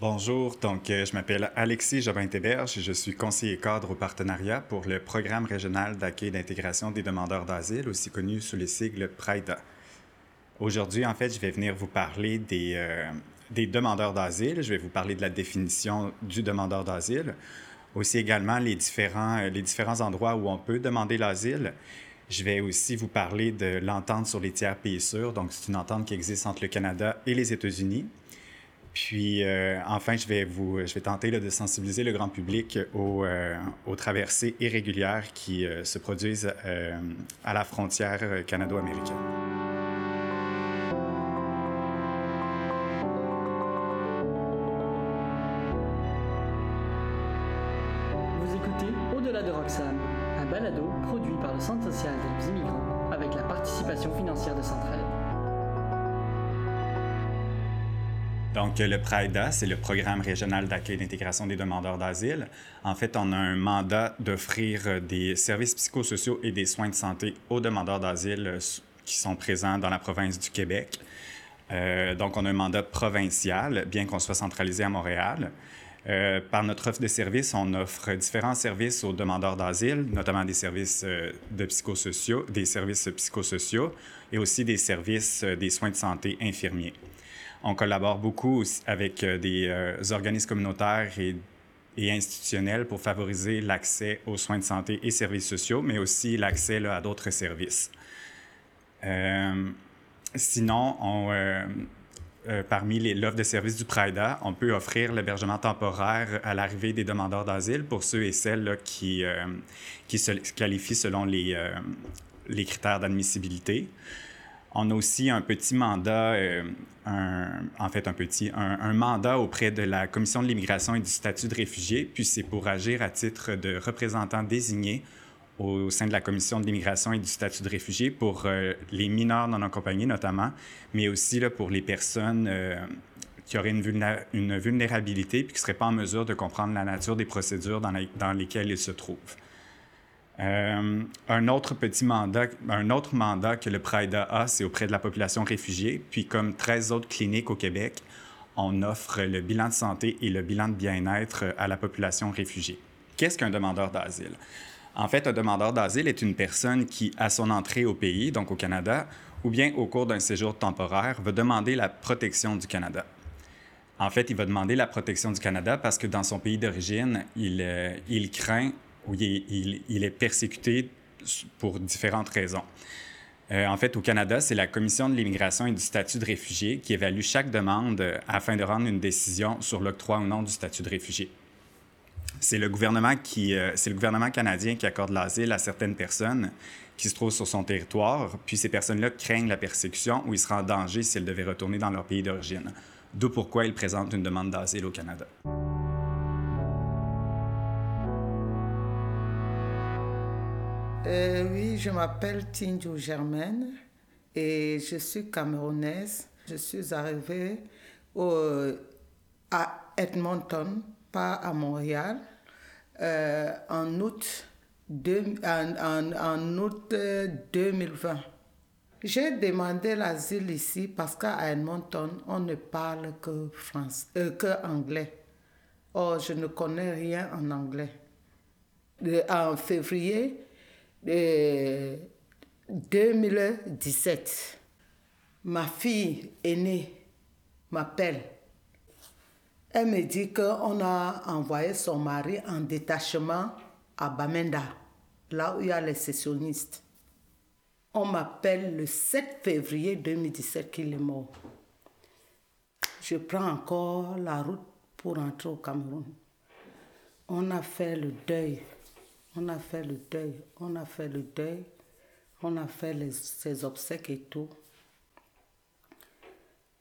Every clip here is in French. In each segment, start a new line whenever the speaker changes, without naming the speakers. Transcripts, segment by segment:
Bonjour, donc euh, je m'appelle Alexis Jobin-Théberge et je suis conseiller cadre au partenariat pour le Programme régional d'accueil et d'intégration des demandeurs d'asile, aussi connu sous le sigle PRIDA. Aujourd'hui, en fait, je vais venir vous parler des, euh, des demandeurs d'asile, je vais vous parler de la définition du demandeur d'asile, aussi également les différents, euh, les différents endroits où on peut demander l'asile. Je vais aussi vous parler de l'entente sur les tiers pays sûrs, donc c'est une entente qui existe entre le Canada et les États-Unis. Puis, euh, enfin, je vais, vous, je vais tenter de sensibiliser le grand public aux, euh, traversées irrégulières qui euh, se produisent à la frontière canado-américaine.
Vous écoutez Au-delà de Roxane, un balado produit par le Centre social des immigrants avec la participation financière de Centraide.
Donc, le PRAIDA, c'est le Programme régional d'accueil et d'intégration des demandeurs d'asile. En fait, on a un mandat d'offrir des services psychosociaux et des soins de santé aux demandeurs d'asile euh, qui sont présents dans la province du Québec. Euh, donc, on a un mandat provincial, bien qu'on soit centralisé à Montréal. Euh, par notre offre de services, on offre différents services aux demandeurs d'asile, notamment des services euh, de psychosociaux, des services psychosociaux et aussi des services euh, des soins de santé infirmiers. On collabore beaucoup avec euh, des euh, organismes communautaires et, et, institutionnels pour favoriser l'accès aux soins de santé et services sociaux, mais aussi l'accès à d'autres services. Euh, sinon, on, euh, parmi l'offre de services du PRIDA, on peut offrir l'hébergement temporaire à l'arrivée des demandeurs d'asile pour ceux et celles qui, se qualifient selon les critères d'admissibilité. On a aussi un petit mandat, euh, en fait un petit, un, mandat auprès de la Commission de l'immigration et du statut de réfugié, puis c'est pour agir à titre de représentant désigné au sein de la Commission de l'immigration et du statut de réfugié pour euh, les mineurs non accompagnés notamment, mais aussi là, pour les personnes euh, qui auraient une, vulné une vulnérabilité puis qui ne seraient pas en mesure de comprendre la nature des procédures dans, dans lesquelles ils se trouvent. Euh, un autre petit mandat, un autre mandat que le PRIDA a, c'est auprès de la population réfugiée. Puis comme 13 autres cliniques au Québec, on offre le bilan de santé et le bilan de bien-être à la population réfugiée. Qu'est-ce qu'un demandeur d'asile? En fait, un demandeur d'asile est une personne qui, à son entrée au pays, donc au Canada, ou bien au cours d'un séjour temporaire, va demander la protection du Canada. En fait, il va demander la protection du Canada parce que dans son pays d'origine, il, euh, il craint où il est, persécuté pour différentes raisons. Euh, en fait, au Canada, c'est la Commission de l'immigration et du statut de réfugié qui évalue chaque demande afin de rendre une décision sur l'octroi ou non du statut de réfugié. C'est le gouvernement euh, c'est le gouvernement canadien qui accorde l'asile à certaines personnes qui se trouvent sur son territoire, puis ces personnes-là craignent la persécution ou ils seraient en danger si elles devaient retourner dans leur pays d'origine. D'où pourquoi ils présentent une demande d'asile au Canada.
Euh, oui, je m'appelle Tinjo Germaine et je suis camerounaise. Je suis arrivée au, à Edmonton, pas à Montréal, euh, en août, deux, en, en, en août 2020. J'ai demandé l'asile ici parce qu'à Edmonton, on ne parle que, France, euh, que anglais. Or, je ne connais rien en anglais. En février, 2017, ma fille aînée m'appelle. Elle me dit qu'on a envoyé son mari en détachement à Bamenda, là où il y a les sessionnistes. On m'appelle le 7 février 2017 qu'il est mort. Je prends encore la route pour rentrer au Cameroun. On a fait le deuil on a fait le deuil, on a fait le deuil, on a fait les, ses obsèques et tout.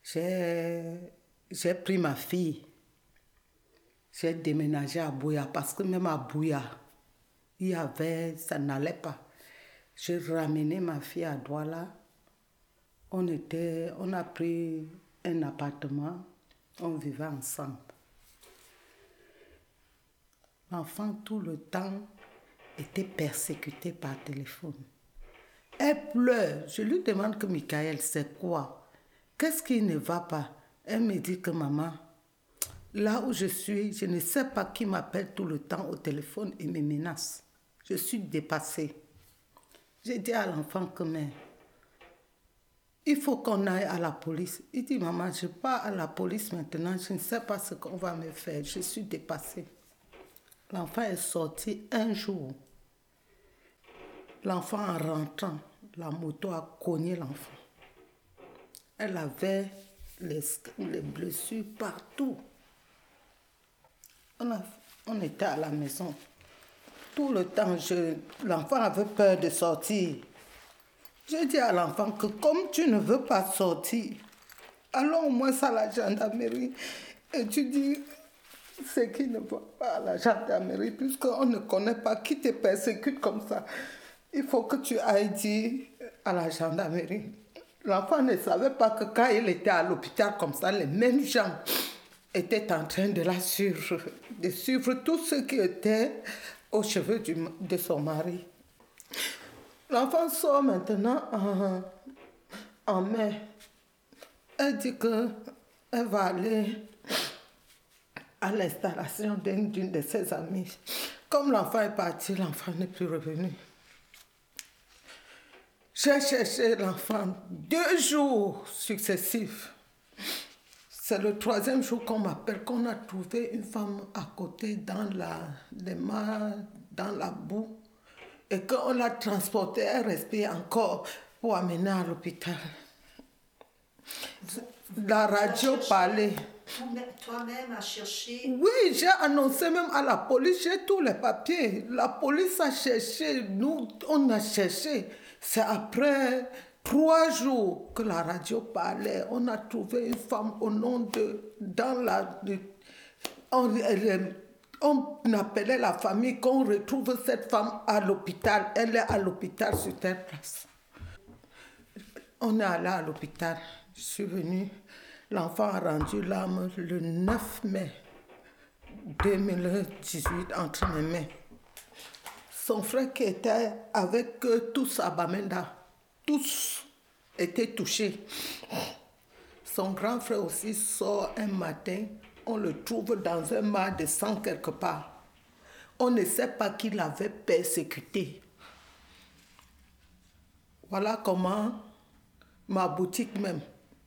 J'ai pris ma fille, j'ai déménagé à Bouya parce que même à Bouya, il y avait, ça n'allait pas. J'ai ramené ma fille à Douala. On, était, on a pris un appartement, on vivait ensemble. L'enfant, tout le temps, était persécutée par téléphone. Elle pleure. Je lui demande que Michael, c'est quoi? Qu'est-ce qui ne va pas? Elle me dit que maman, Là où je suis, je ne sais pas qui m'appelle tout le temps au téléphone et me menace. Je suis dépassée. J'ai dit à l'enfant que mais il faut qu'on aille à la police. Il dit maman, je pars à la police maintenant, je ne sais pas ce qu'on va me faire, je suis dépassée. L'enfant est sorti un jour. L'enfant en rentrant, la moto a cogné l'enfant. Elle avait les, les blessures partout. On, était à la maison. Tout le temps, je- l'enfant avait peur de sortir. J'ai dit à l'enfant que comme tu ne veux pas sortir, allons au moins à la gendarmerie et tu dis ce qui ne va pas à la gendarmerie, puisqu'on ne connaît pas qui te persécute comme ça. Il faut que tu ailles dire à la gendarmerie. L'enfant ne savait pas que quand il était à l'hôpital comme ça, les mêmes gens étaient en train de la suivre, de suivre tous ceux qui étaient aux cheveux du- de son mari. L'enfant sort maintenant en, en mai. Elle dit que elle va aller à l'installation d'une de ses amies. Comme l'enfant est parti, l'enfant n'est plus revenu. J'ai cherché l'enfant deux jours successifs. C'est le troisième jour qu'on m'appelle qu'on a trouvé une femme à côté dans la, les mares, dans la boue, et qu'on l'a transportée, elle respire encore pour amener à l'hôpital. La radio parlait.
Toi-même- Toi-même à chercher.
Oui, j'ai annoncé même à la police, j'ai tous les papiers. La police a cherché, nous, on a cherché. C'est après trois jours que la radio parlait. On a trouvé une femme au nom de. Dans la. on appelait la famille qu'on retrouve cette femme à l'hôpital. Elle est à l'hôpital sur telle place. On est allé à l'hôpital. Je suis venue. L'enfant a rendu l'âme le 9 mai 2018 entre mes mains. Son frère qui était avec eux, tous à Bamenda, tous étaient touchés. Son grand frère aussi sort un matin, on le trouve dans un mar de sang quelque part. On ne sait pas qui l'avait persécuté. Voilà comment ma boutique même,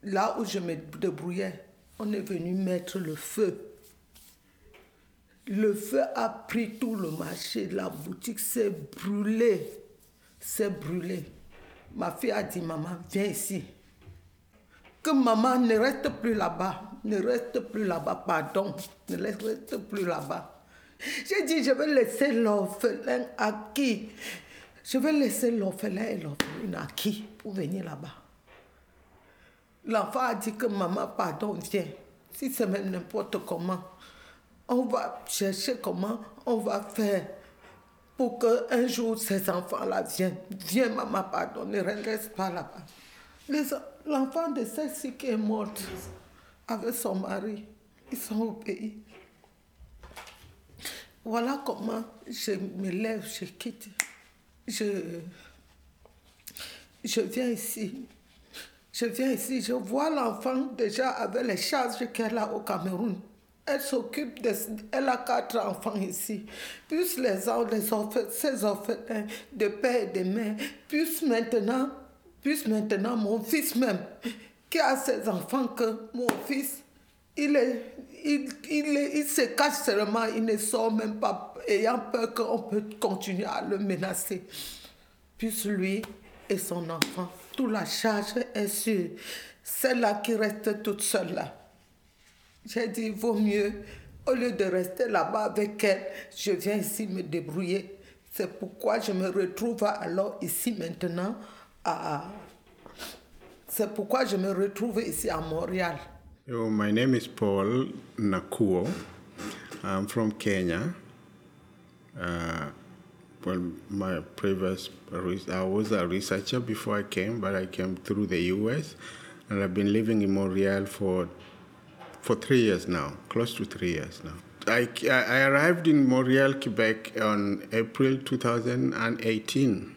là où je me débrouillais, on est venu mettre le feu. Le feu a pris tout le marché, la boutique s'est brûlée, s'est brûlée. Ma fille a dit, maman, viens ici. Que maman ne reste plus là-bas, ne reste plus là-bas, pardon, ne reste plus là-bas. J'ai dit, je vais laisser l'orphelin à qui? Je vais laisser l'orphelin et l'orpheline à qui pour venir là-bas L'enfant a dit que maman, pardon, viens. Si c'est même n'importe comment, on va chercher comment on va faire pour qu'un jour ces enfants-là viennent. Viens, maman, pardon, ne reste pas là-bas. L'enfant de celle-ci qui est morte avec son mari, ils sont au pays. Voilà comment je me lève, je quitte. Je, je viens ici. Je viens ici, je vois l'enfant déjà avec les charges qu'elle a au Cameroun. Elle s'occupe de... Elle a quatre enfants ici. Plus les, les orphelins, ses orphelins de père et de mère. Plus maintenant, plus maintenant mon fils même, qui a ses enfants que mon fils, il, est, il, il, il se cache seulement, il ne sort même pas, ayant peur qu'on peut continuer à le menacer. Plus lui et son enfant, toute la charge est sur celle-là qui reste toute seule là. J'ai dit, il vaut mieux, au lieu de rester là-bas avec elle, je viens ici me débrouiller. C'est pourquoi je me retrouve alors ici maintenant à... C'est pourquoi je me retrouve ici à Montréal.
Yo, my name is Paul Nakuo. I'm from Kenya. Uh, well, my previous, re- I was a researcher before I came, but I came through the US, and I've been living in Montreal for for three years now, close to three years now. I, I arrived in Montreal, Quebec on April 2018.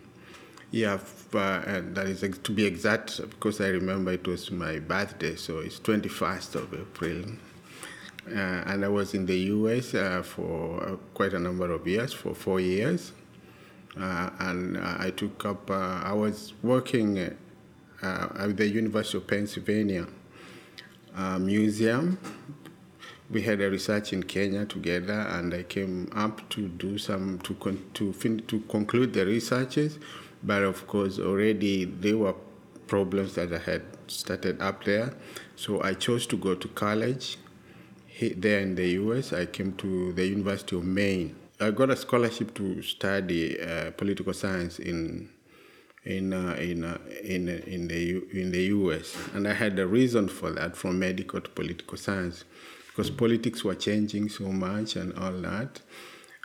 Yeah, uh, that is to be exact because I remember it was my birthday, so it's 21st of April. Uh, and I was in the US uh, for uh, quite a number of years, for four years. Uh, and I took up, I was working at the University of Pennsylvania Museum. We had a research in Kenya together, and I came up to do some, to, con- to, fin- to conclude the researches. But of course, already there were problems that I had started up there. So I chose to go to college there in the US. I came to the University of Maine. I got a scholarship to study uh, political science in in uh, in uh, in in the U, in the U.S. and I had a reason for that from medical to political science because politics were changing so much and all that,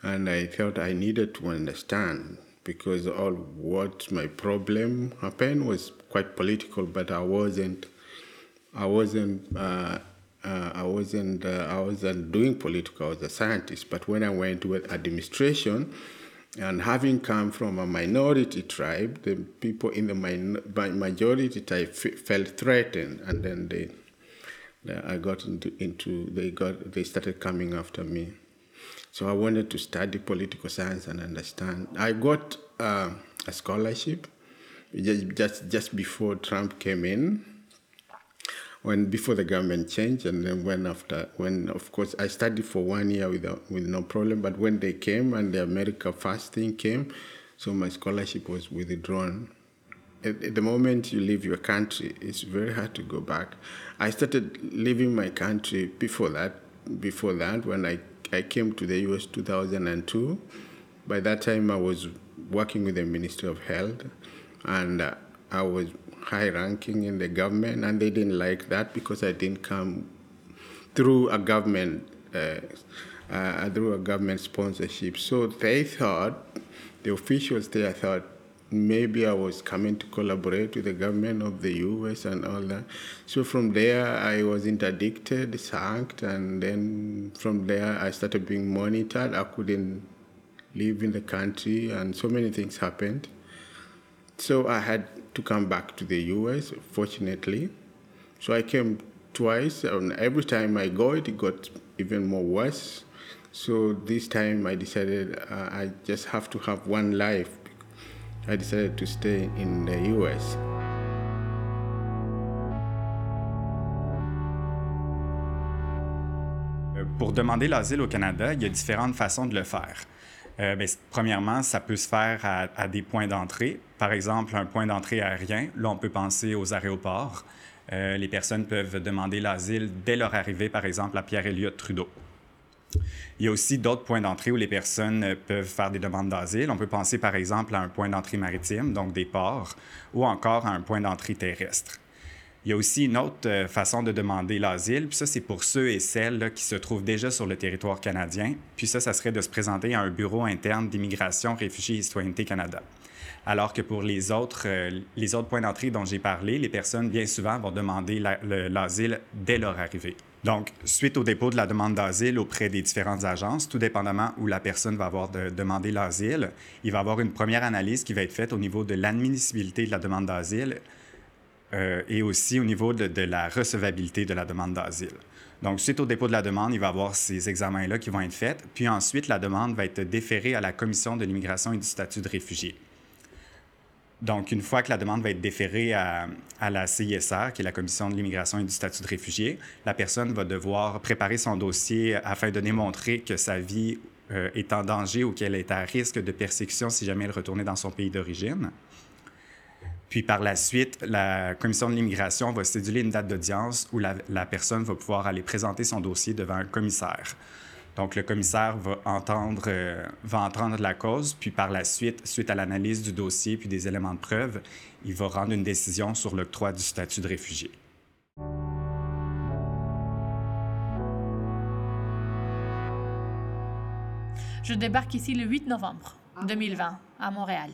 and I felt I needed to understand because all what my problem happened was quite political, but I wasn't I wasn't uh, uh, I wasn't uh, I wasn't doing political. I was a scientist. But when I went with administration, and having come from a minority tribe, the people in the min- majority tribe f- felt threatened, and then they, they, I got into, into they got they started coming after me. So I wanted to study political science and understand. I got uh, a scholarship just, just just before Trump came in when before the government changed and then when after when of course I studied for one year with with no problem but when they came and the America First thing came so my scholarship was withdrawn. At, at the moment you leave your country it's very hard to go back. I started leaving my country before that before that when I I came to the US 2002 by that time I was working with the Ministry of Health and uh, I was high ranking in the government, and they didn't like that because I didn't come through a government uh, uh, through a government sponsorship. So they thought the officials there thought maybe I was coming to collaborate with the government of the U.S. and all that. So from there, I was interdicted, sacked, and then from there, I started being monitored. I couldn't live in the country, and so many things happened. So I had to come back to the US, fortunately. So I came twice, and every time I go, it got even more worse. So this time I decided uh, I just have to have one life. I decided to stay in the US.
Pour demander l'asile au Canada, il y a différentes façons de le faire. Euh, ben, premièrement, ça peut se faire à, des points d'entrée. Par exemple, un point d'entrée aérien. Là, on peut penser aux aéroports. Euh, les personnes peuvent demander l'asile dès leur arrivée, par exemple, à Pierre-Éliott Trudeau. Il y a aussi d'autres points d'entrée où les personnes peuvent faire des demandes d'asile. On peut penser, par exemple, à un point d'entrée maritime, donc des ports, ou encore à un point d'entrée terrestre. Il y a aussi une autre euh, façon de demander l'asile, puis ça, c'est pour ceux et celles qui se trouvent déjà sur le territoire canadien. Puis ça, ça serait de se présenter à un bureau interne d'immigration, réfugiés et citoyenneté Canada. Alors que pour les autres, euh, les autres points d'entrée dont j'ai parlé, les personnes, bien souvent, vont demander l'asile dès leur arrivée. Donc, suite au dépôt de la demande d'asile auprès des différentes agences, tout dépendamment où la personne va avoir de, demandé l'asile, il va y avoir une première analyse qui va être faite au niveau de l'admissibilité de la demande d'asile euh, et aussi au niveau de, la recevabilité de la demande d'asile. Donc, suite au dépôt de la demande, il va y avoir ces examens-là qui vont être faits. Puis ensuite, la demande va être déférée à la Commission de l'immigration et du statut de réfugié. Donc, une fois que la demande va être déférée à, la CISR, qui est la Commission de l'immigration et du statut de réfugié, la personne va devoir préparer son dossier afin de démontrer que sa vie euh, est en danger ou qu'elle est à risque de persécution si jamais elle retournait dans son pays d'origine. Puis par la suite, la commission de l'immigration va céduler une date d'audience où la, personne va pouvoir aller présenter son dossier devant un commissaire. Donc le commissaire va entendre, euh, va entendre la cause, puis par la suite, suite à l'analyse du dossier puis des éléments de preuve, il va rendre une décision sur l'octroi du statut de réfugié.
Je débarque ici le 8 novembre 2020 à Montréal,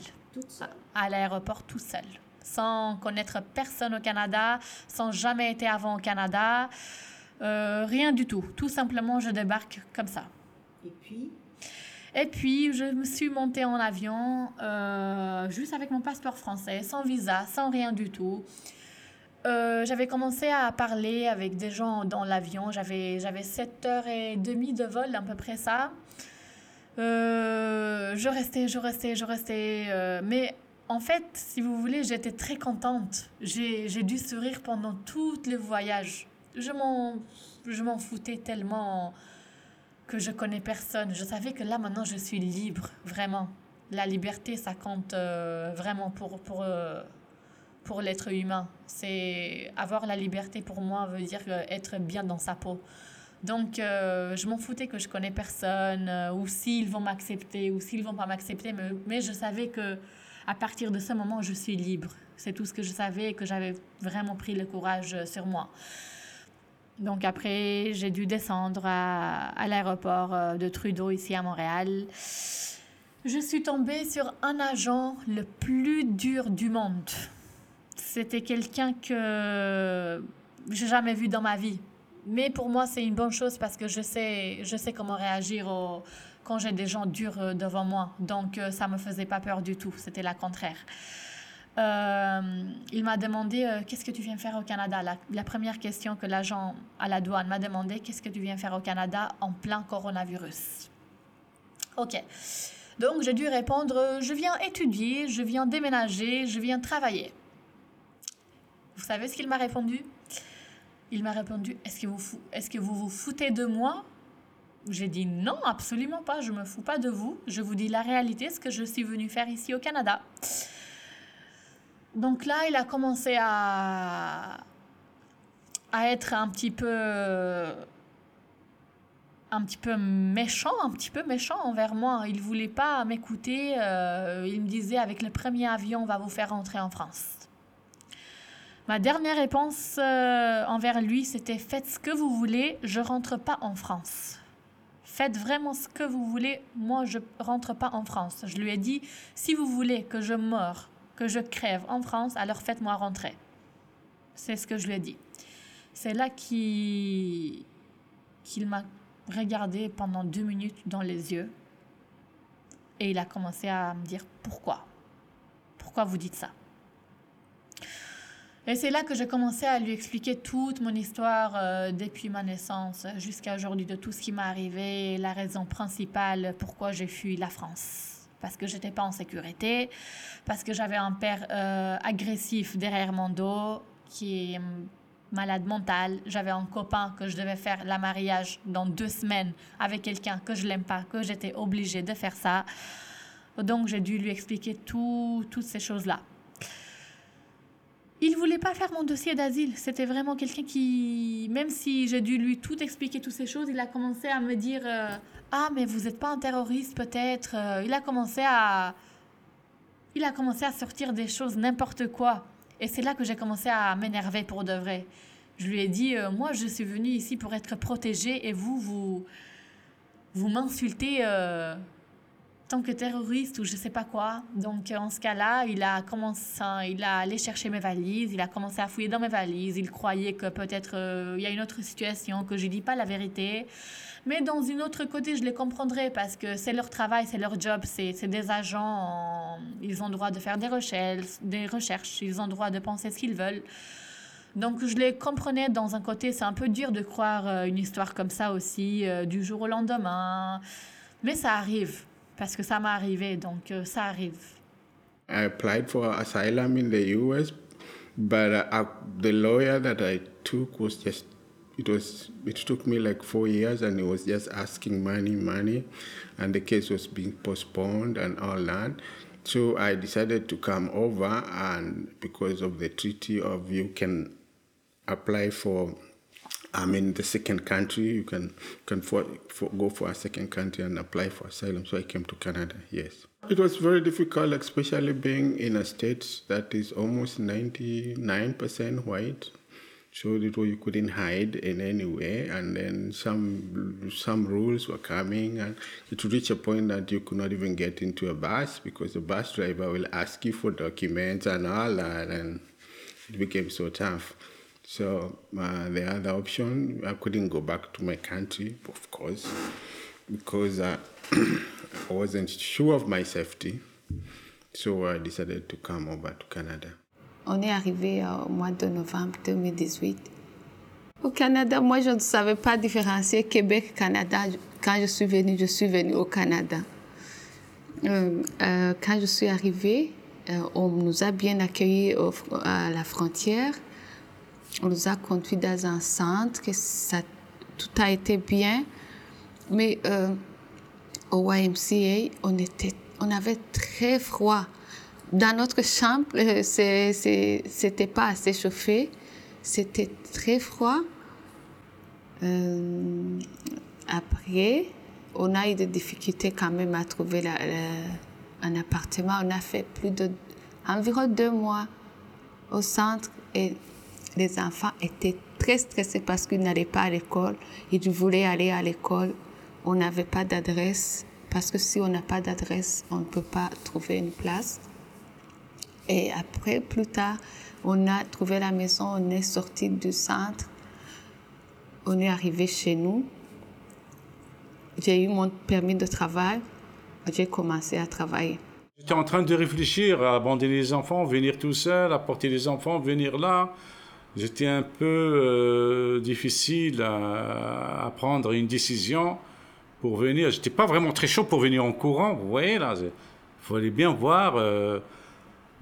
à l'aéroport tout seul sans connaître personne au Canada, sans jamais été avant au Canada. Euh, rien du tout. Tout simplement, je débarque comme ça.
Et puis?
Et puis, je me suis montée en avion, euh, juste avec mon passeport français, sans visa, sans rien du tout. euh, j'avais commencé à parler avec des gens dans l'avion. J'avais, j'avais 7h30 de vol, à peu près ça. Euh, je restais, je restais, je restais. Mais en fait, si vous voulez, j'étais très contente. J'ai, dû sourire pendant tout le voyage. Je m'en, foutais tellement que je connais personne. Je savais que là, maintenant, je suis libre, vraiment. La liberté, ça compte euh, vraiment pour, pour, euh, pour l'être humain. C'est avoir la liberté pour moi veut dire euh, être bien dans sa peau. Donc, je m'en foutais que je connais personne, ou s'ils vont m'accepter, ou s'ils vont pas m'accepter, mais, mais je savais que à partir de ce moment, je suis libre. C'est tout ce que je savais et que j'avais vraiment pris le courage sur moi. Donc après, j'ai dû descendre à, l'aéroport de Trudeau ici à Montréal. Je suis tombée sur un agent le plus dur du monde. C'était quelqu'un que j'ai jamais vu dans ma vie. Mais pour moi, c'est une bonne chose parce que je sais, je sais comment réagir au, quand j'ai des gens durs devant moi. Donc, ça me faisait pas peur du tout. C'était la contraire. Euh, il m'a demandé euh, qu'est-ce que tu viens faire au Canada? La, première question que l'agent à la douane m'a demandé qu'est-ce que tu viens faire au Canada en plein coronavirus? Ok. Donc j'ai dû répondre je viens étudier, je viens déménager, je viens travailler. Vous savez ce qu'il m'a répondu? Il m'a répondu est-ce que, est-ce que vous vous foutez de moi J'ai dit non, absolument pas, je me fous pas de vous. Je vous dis la réalité, ce que je suis venu faire ici au Canada. Donc là, il a commencé à, à être un petit peu un petit peu méchant, un petit peu méchant envers moi. Il voulait pas m'écouter. euh, il me disait avec le premier avion, on va vous faire rentrer en France. Ma dernière réponse euh, envers lui, c'était faites ce que vous voulez, je rentre pas en France. Faites vraiment ce que vous voulez, moi je rentre pas en France. Je lui ai dit si vous voulez que je meure, que je crève en France, alors faites-moi rentrer. C'est ce que je lui ai dit. C'est là qu'il m'a regardé pendant deux minutes dans les yeux et il a commencé à me dire pourquoi? Pourquoi vous dites ça? Et c'est là que j'ai commencé à lui expliquer toute mon histoire euh, depuis ma naissance jusqu'à aujourd'hui, de tout ce qui m'est arrivé, la raison principale pourquoi j'ai fui la France. Parce que j'étais pas en sécurité, parce que j'avais un père euh, agressif derrière mon dos qui est malade mental. J'avais un copain que je devais faire la mariage dans deux semaines avec quelqu'un que je l'aime pas, que j'étais obligée de faire ça. Donc j'ai dû lui expliquer tout, toutes ces choses-là. Il voulait pas faire mon dossier d'asile. C'était vraiment quelqu'un qui, même si j'ai dû lui tout expliquer toutes ces choses, il a commencé à me dire euh, ah mais vous n'êtes pas un terroriste peut-être. Euh, Il a commencé à, il a commencé à sortir des choses n'importe quoi. Et c'est là que j'ai commencé à m'énerver pour de vrai. Je lui ai dit, euh, moi je suis venue ici pour être protégée et vous, vous, vous m'insultez tant que terroriste ou je sais pas quoi. Donc en ce cas-là, il a commencé, il a allé chercher mes valises, il a commencé à fouiller dans mes valises. Il croyait que peut-être euh, il y a une autre situation, que je dis pas la vérité. Mais dans une autre côté, je les comprendrais parce que c'est leur travail, c'est leur job, c'est des agents, en- ils ont le droit de faire des recherches, des recherches, ils ont le droit de penser ce qu'ils veulent. Donc je les comprenais dans un côté, c'est un peu dur de croire euh, une histoire comme ça aussi, euh, du jour au lendemain. Mais ça arrive, parce que ça m'est arrivé, donc euh, ça arrive.
I applied for asylum in the US, but uh, uh, the lawyer that I took was just it was it took me like four years, and he was just asking money, money, and the case was being postponed and all that. So I decided to come over, and because of the treaty of you can apply for I mean, the second country, you can can for, for, go for a second country and apply for asylum. So I came to Canada. Yes, it was very difficult, especially being in a state that is almost ninety nine percent white. So that you couldn't hide in any way, and then some some rules were coming, and it would reach a point that you could not even get into a bus because the bus driver will ask you for documents and all that, and it became so tough. So uh, the other option, I couldn't go back to my country, of course, because uh, I wasn't sure of my safety. So I decided to come over to Canada.
on est arrivé au mois de novembre 2018. Au Canada, moi, je ne savais pas différencier Québec-Canada. Quand je suis venue, je suis venue au Canada. Euh, euh, quand je suis arrivée, euh, on nous a bien accueillis à la frontière. On nous a conduits dans un centre, que tout a été bien. Mais au YMCA, on, était, on avait très froid. Dans notre chambre, c'était pas assez chauffé. C'était très froid. après, on a eu des difficultés quand même à trouver un appartement. On a fait plus de environ deux mois au centre et les enfants étaient très stressés parce qu'ils n'allaient pas à l'école. Ils voulaient aller à l'école. On n'avait pas d'adresse parce que si on n'a pas d'adresse, on ne peut pas trouver une place. Et après, plus tard, on a trouvé la maison, on est sorti du centre, on est arrivé chez nous j'ai eu mon permis de travail, j'ai commencé à travailler.
J'étais en train de réfléchir à abandonner les enfants, venir tout seul, apporter les enfants, venir là. J'étais un peu euh, difficile à, prendre une décision pour venir. J'étais pas vraiment très chaud pour venir en courant, vous voyez là. Il fallait bien voir. Euh,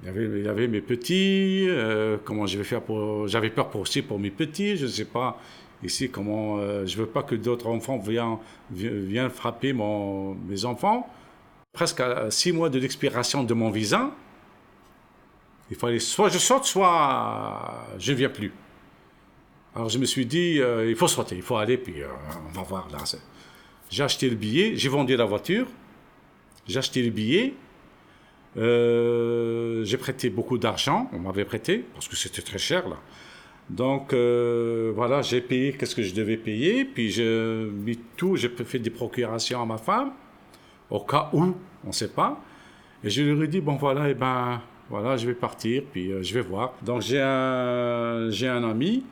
il, y avait, mes petits, euh, comment je vais faire pour. J'avais peur aussi pour mes petits, je ne sais pas ici comment je veux pas que d'autres enfants viennent, viennent frapper mon, mes enfants. Presque à six mois de l'expiration de mon visa, il fallait soit je sorte, soit je ne viens plus. Alors je me suis dit, euh, il faut sortir, il faut aller, puis euh, on va voir là. J'ai acheté le billet, j'ai vendu la voiture, j'ai acheté le billet, j'ai prêté beaucoup d'argent, on m'avait prêté, parce que c'était très cher là. Donc euh, voilà, j'ai payé qu'est-ce que je devais payer, puis j'ai mis tout, j'ai fait des procurations à ma femme, au cas où, on ne sait pas. Et je lui ai dit, bon voilà, et eh ben voilà, je vais partir, puis euh, je vais voir. Donc j'ai un, j'ai un ami,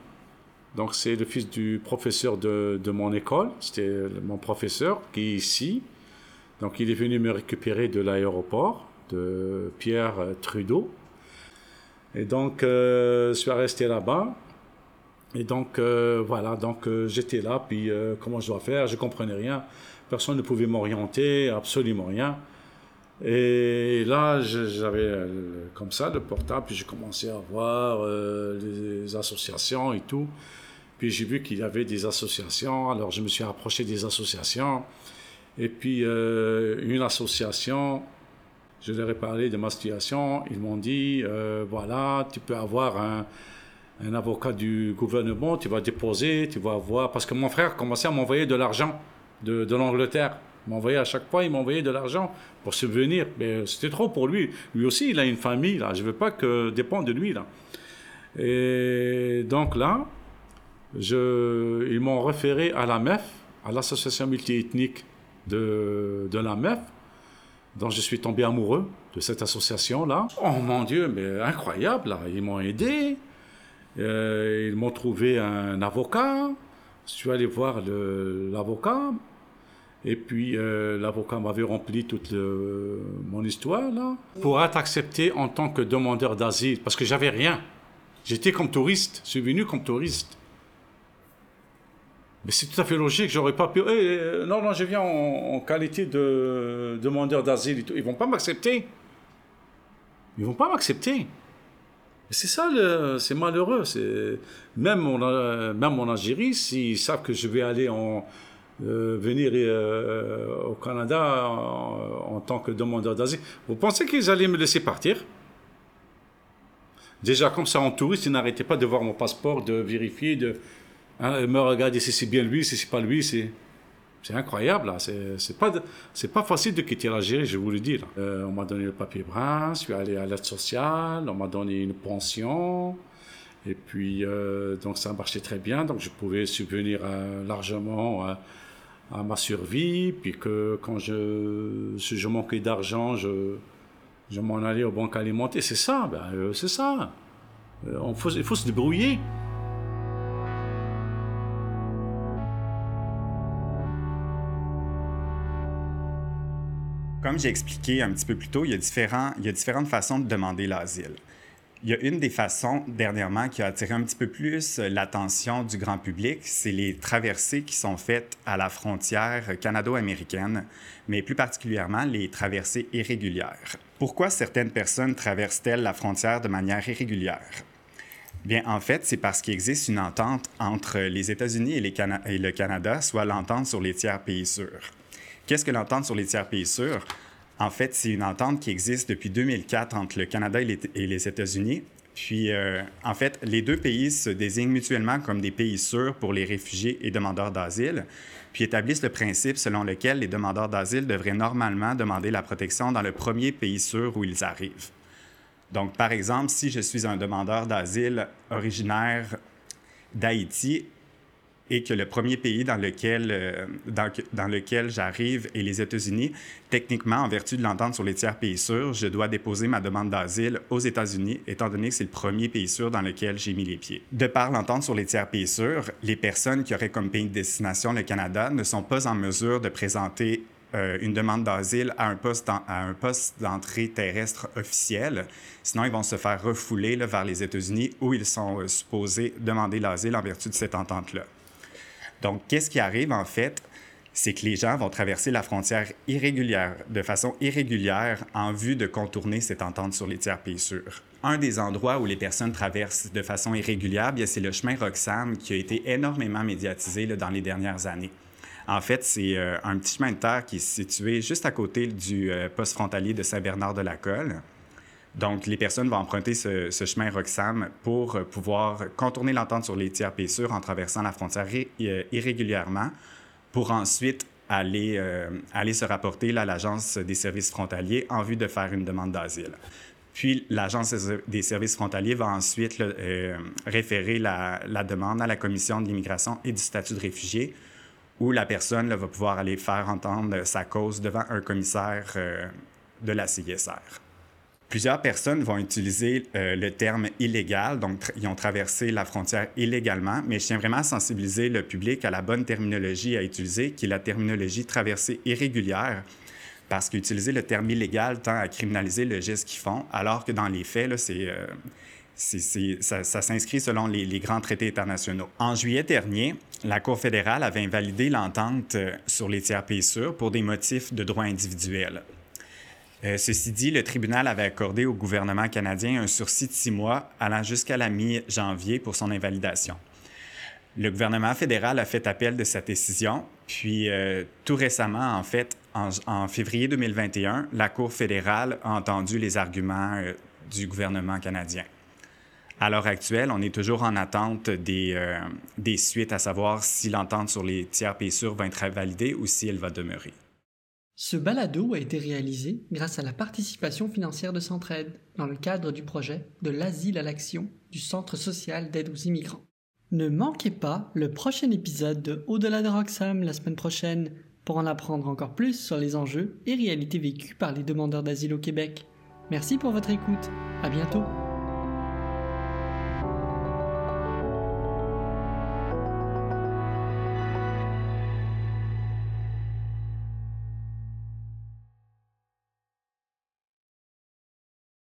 donc c'est le fils du professeur de, de mon école, c'était mon professeur qui est ici. Donc il est venu me récupérer de l'aéroport de Pierre Trudeau. Et donc, euh, je suis resté là-bas. Et donc, euh, voilà, donc euh, j'étais là, puis euh, comment je dois faire, je comprenais rien. Personne ne pouvait m'orienter, absolument rien. Et là, j'avais comme ça le portable, puis j'ai commencé à voir les associations et tout. Puis j'ai vu qu'il y avait des associations, alors je me suis approché des associations. Et puis, une association, je leur ai parlé de ma situation, ils m'ont dit, voilà, tu peux avoir un avocat du gouvernement, tu vas déposer, tu vas voir. Parce que mon frère commençait à m'envoyer de l'argent de l'Angleterre. Il m'envoyait à chaque fois, il m'envoyait de l'argent pour subvenir. Mais c'était trop pour lui. Lui aussi, il a une famille, là. Je ne veux pas que dépendre de lui, là. Et donc là, je, ils m'ont référé à la MEF, à l'association multiethnique de, de la MEF, dont je suis tombé amoureux de cette association-là. Oh mon Dieu, mais incroyable, là. Ils m'ont aidé. Euh, ils m'ont trouvé un avocat. Je suis allé voir l'avocat. Et puis, euh, l'avocat m'avait rempli toute mon histoire, là. Pour être accepté en tant que demandeur d'asile, parce que j'avais rien. J'étais comme touriste. Je suis venu comme touriste. Mais c'est tout à fait logique, j'aurais pas pu. Eh, non, non, je viens en, qualité de demandeur d'asile. Ils vont pas m'accepter. Ils vont pas m'accepter. C'est ça, c'est malheureux. Même même en Algérie, s'ils savent que je vais aller en, euh, venir euh, au Canada en, tant que demandeur d'asile, vous pensez qu'ils allaient me laisser partir? Déjà, comme ça, en touriste, ils n'arrêtaient pas de voir mon passeport, de vérifier, de hein, me regarder si c'est bien lui, si c'est pas lui, c'est incroyable, là. C'est pas, c'est pas facile de quitter l'Algérie, je vous le dis. Euh, on m'a donné le papier brun, je suis allé à l'aide sociale, on m'a donné une pension. Et puis, euh, donc ça marchait très bien. Donc je pouvais subvenir euh, largement à, ma survie. Puis que quand je, je manquais d'argent, je, je m'en allais aux banques alimentaires. C'est ça, ben, c'est ça. on faut, il faut se débrouiller.
Comme j'ai expliqué un petit peu plus tôt, il y a, différents, il y a différentes façons de demander l'asile. Il y a une des façons dernièrement qui a attiré un petit peu plus l'attention du grand public, c'est les traversées qui sont faites à la frontière canado-américaine, mais plus particulièrement les traversées irrégulières. Pourquoi certaines personnes traversent-elles la frontière de manière irrégulière? Bien, en fait, c'est parce qu'il existe une entente entre les États-Unis et, et, le Canada, soit l'entente sur les tiers pays sûrs. Qu'est-ce que l'entente sur les tiers pays sûrs? En fait, c'est une entente qui existe depuis 2004 entre le Canada et les, États-Unis. Puis, euh, en fait, les deux pays se désignent mutuellement comme des pays sûrs pour les réfugiés et demandeurs d'asile, puis établissent le principe selon lequel les demandeurs d'asile devraient normalement demander la protection dans le premier pays sûr où ils arrivent. Donc, par exemple, si je suis un demandeur d'asile originaire d'Haïti et que le premier pays dans lequel, euh, dans, lequel j'arrive est les États-Unis, techniquement, en vertu de l'entente sur les tiers pays sûrs, je dois déposer ma demande d'asile aux États-Unis, étant donné que c'est le premier pays sûr dans lequel j'ai mis les pieds. De par l'entente sur les tiers pays sûrs, les personnes qui auraient comme pays de destination le Canada ne sont pas en mesure de présenter euh, une demande d'asile à un poste, à un poste d'entrée terrestre officiel. Sinon, ils vont se faire refouler vers les États-Unis où ils sont euh, supposés demander l'asile en vertu de cette entente-là. Donc, qu'est-ce qui arrive en fait? C'est que les gens vont traverser la frontière irrégulière, de façon irrégulière, en vue de contourner cette entente sur les tiers pays sûrs. Un des endroits où les personnes traversent de façon irrégulière, c'est le chemin Roxham qui a été énormément médiatisé dans les dernières années. En fait, c'est euh, un petit chemin de terre qui est situé juste à côté du euh, poste frontalier de Saint-Bernard-de-la-Colle. Donc, les personnes vont emprunter ce, chemin Roxham pour euh, pouvoir contourner l'entente sur les tiers sûrs en traversant la frontière euh, irrégulièrement pour ensuite aller, euh, aller se rapporter à l'Agence des services frontaliers en vue de faire une demande d'asile. Puis, l'Agence des services frontaliers va ensuite référer la, la, demande à la Commission de l'immigration et du statut de réfugié, où la personne va pouvoir aller faire entendre sa cause devant un commissaire de la CISR. Plusieurs personnes vont utiliser euh, le terme illégal, donc ils ont traversé la frontière illégalement, mais je tiens vraiment à sensibiliser le public à la bonne terminologie à utiliser, qui est la terminologie traversée irrégulière, parce qu'utiliser le terme illégal tend à criminaliser le geste qu'ils font, alors que dans les faits, là, c'est, euh, ça, s'inscrit selon les, les, grands traités internationaux. En juillet dernier, la Cour fédérale avait invalidé l'entente euh, sur les tiers pays sûrs pour des motifs de droit individuel. Euh, ceci dit, le tribunal avait accordé au gouvernement canadien un sursis de six mois allant jusqu'à la mi-janvier pour son invalidation. Le gouvernement fédéral a fait appel de cette décision, puis euh, tout récemment, en fait, en, février 2021, la Cour fédérale a entendu les arguments euh, du gouvernement canadien. À l'heure actuelle, on est toujours en attente des, des suites, à savoir si l'entente sur les tiers pays sûrs va être validée ou si elle va demeurer.
Ce balado a été réalisé grâce à la participation financière de Centraide dans le cadre du projet de l'asile à l'action du Centre social d'aide aux immigrants. Ne manquez pas le prochain épisode de Au-delà de Roxham la semaine prochaine pour en apprendre encore plus sur les enjeux et réalités vécues par les demandeurs d'asile au Québec. Merci pour votre écoute. À bientôt.